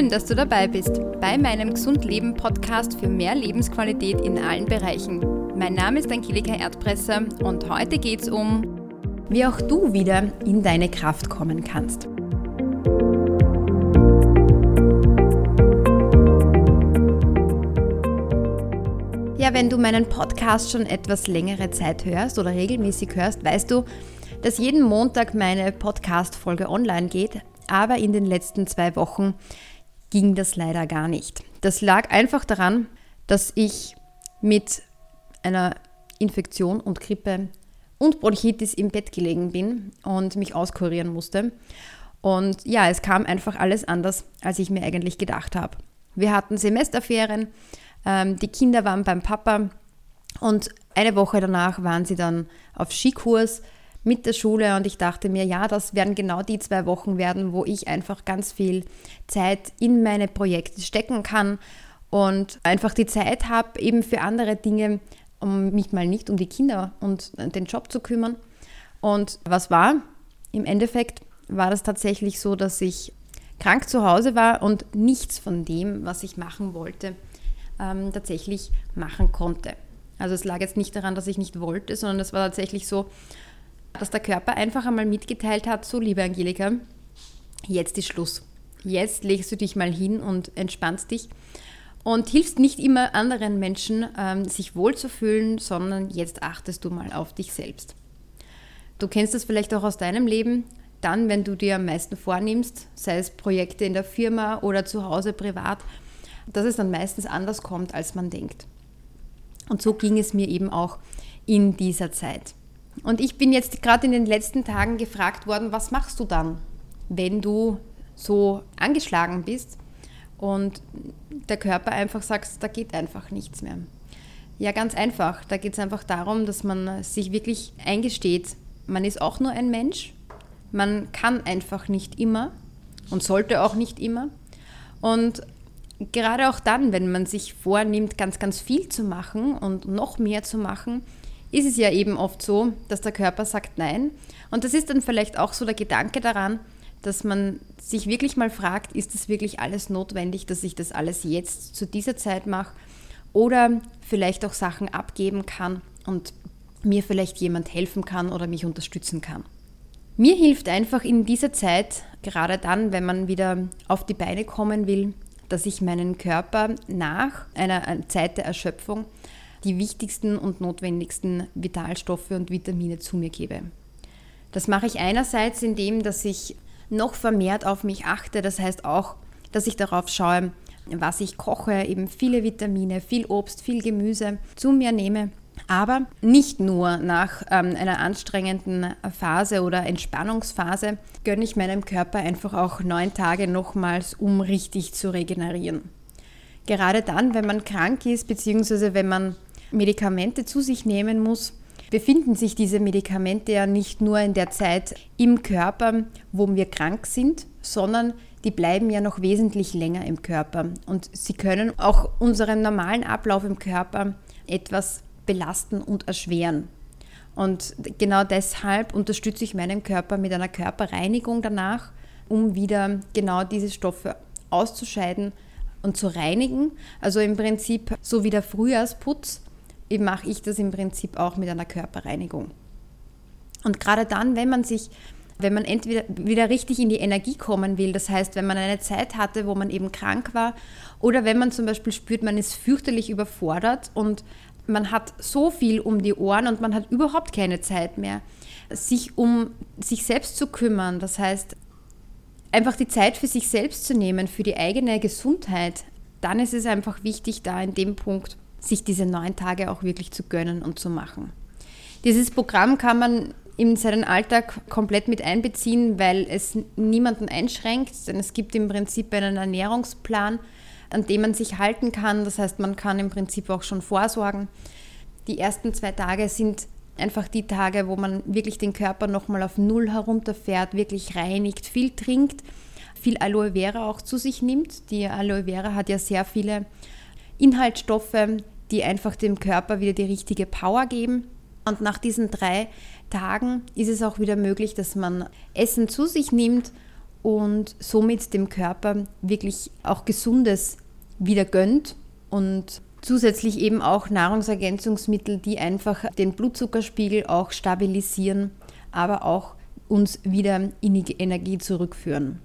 Schön, dass du dabei bist bei meinem Gesund Leben Podcast für mehr Lebensqualität in allen Bereichen. Mein Name ist Angelika Erdpresser und heute geht es um, wie auch du wieder in deine Kraft kommen kannst. Ja, wenn du meinen Podcast schon etwas längere Zeit hörst oder regelmäßig hörst, weißt du, dass jeden Montag meine Podcast-Folge online geht, aber in den letzten zwei Wochen ging das leider gar nicht. Das lag einfach daran, dass ich mit einer Infektion und Grippe und Bronchitis im Bett gelegen bin und mich auskurieren musste. Und ja, es kam einfach alles anders, als ich mir eigentlich gedacht habe. Wir hatten Semesterferien, ähm, die Kinder waren beim Papa und eine Woche danach waren sie dann auf Skikurs mit der Schule und ich dachte mir, ja, das werden genau die zwei Wochen werden, wo ich einfach ganz viel Zeit in meine Projekte stecken kann und einfach die Zeit habe eben für andere Dinge, um mich mal nicht um die Kinder und den Job zu kümmern. Und was war? Im Endeffekt war das tatsächlich so, dass ich krank zu Hause war und nichts von dem, was ich machen wollte, ähm, tatsächlich machen konnte. Also es lag jetzt nicht daran, dass ich nicht wollte, sondern es war tatsächlich so, dass der Körper einfach einmal mitgeteilt hat, so liebe Angelika, jetzt ist Schluss. Jetzt legst du dich mal hin und entspannst dich und hilfst nicht immer anderen Menschen, ähm, sich wohlzufühlen, sondern jetzt achtest du mal auf dich selbst. Du kennst das vielleicht auch aus deinem Leben. Dann, wenn du dir am meisten vornimmst, sei es Projekte in der Firma oder zu Hause privat, dass es dann meistens anders kommt, als man denkt. Und so ging es mir eben auch in dieser Zeit. Und ich bin jetzt gerade in den letzten Tagen gefragt worden, was machst du dann, wenn du so angeschlagen bist und der Körper einfach sagt, da geht einfach nichts mehr. Ja, ganz einfach. Da geht es einfach darum, dass man sich wirklich eingesteht, man ist auch nur ein Mensch, man kann einfach nicht immer und sollte auch nicht immer. Und gerade auch dann, wenn man sich vornimmt, ganz, ganz viel zu machen und noch mehr zu machen, ist es ja eben oft so, dass der Körper sagt Nein. Und das ist dann vielleicht auch so der Gedanke daran, dass man sich wirklich mal fragt, ist das wirklich alles notwendig, dass ich das alles jetzt zu dieser Zeit mache oder vielleicht auch Sachen abgeben kann und mir vielleicht jemand helfen kann oder mich unterstützen kann. Mir hilft einfach in dieser Zeit, gerade dann, wenn man wieder auf die Beine kommen will, dass ich meinen Körper nach einer Zeit der Erschöpfung die wichtigsten und notwendigsten Vitalstoffe und Vitamine zu mir gebe. Das mache ich einerseits, indem dass ich noch vermehrt auf mich achte, das heißt auch, dass ich darauf schaue, was ich koche, eben viele Vitamine, viel Obst, viel Gemüse zu mir nehme. Aber nicht nur nach ähm, einer anstrengenden Phase oder Entspannungsphase gönne ich meinem Körper einfach auch neun Tage nochmals, um richtig zu regenerieren. Gerade dann, wenn man krank ist, beziehungsweise wenn man Medikamente zu sich nehmen muss, befinden sich diese Medikamente ja nicht nur in der Zeit im Körper, wo wir krank sind, sondern die bleiben ja noch wesentlich länger im Körper. Und sie können auch unseren normalen Ablauf im Körper etwas belasten und erschweren. Und genau deshalb unterstütze ich meinen Körper mit einer Körperreinigung danach, um wieder genau diese Stoffe auszuscheiden und zu reinigen. Also im Prinzip so wie der Frühjahrsputz, mache ich das im Prinzip auch mit einer Körperreinigung. Und gerade dann, wenn man sich, wenn man entweder wieder richtig in die Energie kommen will, das heißt, wenn man eine Zeit hatte, wo man eben krank war, oder wenn man zum Beispiel spürt, man ist fürchterlich überfordert und man hat so viel um die Ohren und man hat überhaupt keine Zeit mehr, sich um sich selbst zu kümmern. Das heißt, einfach die Zeit für sich selbst zu nehmen, für die eigene Gesundheit, dann ist es einfach wichtig, da in dem Punkt sich diese neun Tage auch wirklich zu gönnen und zu machen. Dieses Programm kann man in seinen Alltag komplett mit einbeziehen, weil es niemanden einschränkt, denn es gibt im Prinzip einen Ernährungsplan, an dem man sich halten kann. Das heißt, man kann im Prinzip auch schon vorsorgen. Die ersten zwei Tage sind einfach die Tage, wo man wirklich den Körper nochmal auf Null herunterfährt, wirklich reinigt, viel trinkt, viel Aloe Vera auch zu sich nimmt. Die Aloe Vera hat ja sehr viele Inhaltsstoffe, die einfach dem Körper wieder die richtige Power geben. Und nach diesen drei Tagen ist es auch wieder möglich, dass man Essen zu sich nimmt und somit dem Körper wirklich auch Gesundes wieder gönnt und zusätzlich eben auch Nahrungsergänzungsmittel, die einfach den Blutzuckerspiegel auch stabilisieren, aber auch uns wieder in die Energie zurückführen.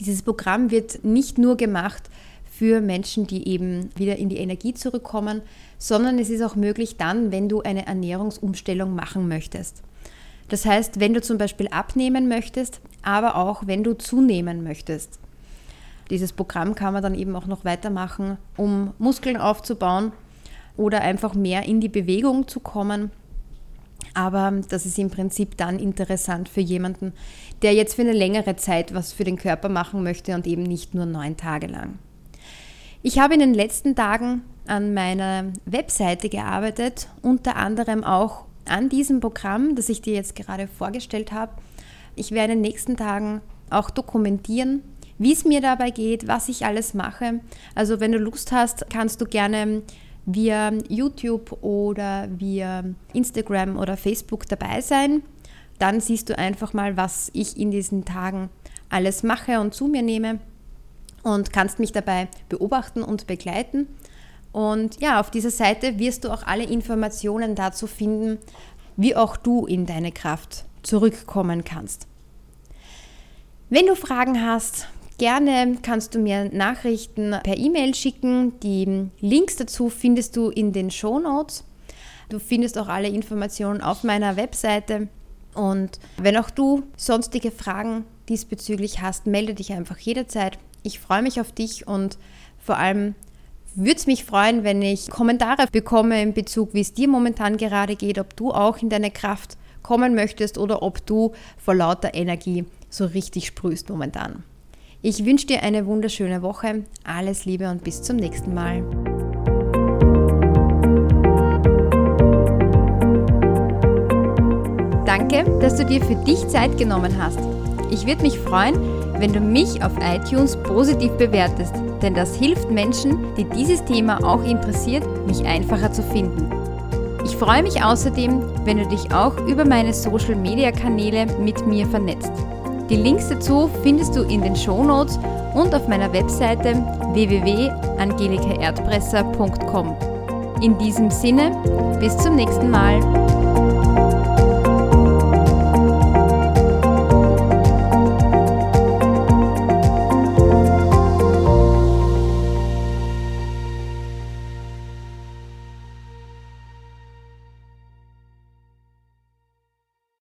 Dieses Programm wird nicht nur gemacht für Menschen, die eben wieder in die Energie zurückkommen, sondern es ist auch möglich dann, wenn du eine Ernährungsumstellung machen möchtest. Das heißt, wenn du zum Beispiel abnehmen möchtest, aber auch wenn du zunehmen möchtest. Dieses Programm kann man dann eben auch noch weitermachen, um Muskeln aufzubauen oder einfach mehr in die Bewegung zu kommen. Aber das ist im Prinzip dann interessant für jemanden, der jetzt für eine längere Zeit was für den Körper machen möchte und eben nicht nur neun Tage lang. Ich habe in den letzten Tagen an meiner Webseite gearbeitet, unter anderem auch an diesem Programm, das ich dir jetzt gerade vorgestellt habe. Ich werde in den nächsten Tagen auch dokumentieren, wie es mir dabei geht, was ich alles mache. Also wenn du Lust hast, kannst du gerne via YouTube oder via Instagram oder Facebook dabei sein. Dann siehst du einfach mal, was ich in diesen Tagen alles mache und zu mir nehme und kannst mich dabei beobachten und begleiten. Und ja, auf dieser Seite wirst du auch alle Informationen dazu finden, wie auch du in deine Kraft zurückkommen kannst. Wenn du Fragen hast, Gerne kannst du mir Nachrichten per E-Mail schicken. Die Links dazu findest du in den Show Notes. Du findest auch alle Informationen auf meiner Webseite. Und wenn auch du sonstige Fragen diesbezüglich hast, melde dich einfach jederzeit. Ich freue mich auf dich und vor allem würde es mich freuen, wenn ich Kommentare bekomme in Bezug, wie es dir momentan gerade geht, ob du auch in deine Kraft kommen möchtest oder ob du vor lauter Energie so richtig sprühst momentan. Ich wünsche dir eine wunderschöne Woche. Alles Liebe und bis zum nächsten Mal. Danke, dass du dir für dich Zeit genommen hast. Ich würde mich freuen, wenn du mich auf iTunes positiv bewertest, denn das hilft Menschen, die dieses Thema auch interessiert, mich einfacher zu finden. Ich freue mich außerdem, wenn du dich auch über meine Social-Media-Kanäle mit mir vernetzt. Die Links dazu findest du in den Shownotes und auf meiner Webseite www.angelikaerdpresser.com. In diesem Sinne, bis zum nächsten Mal.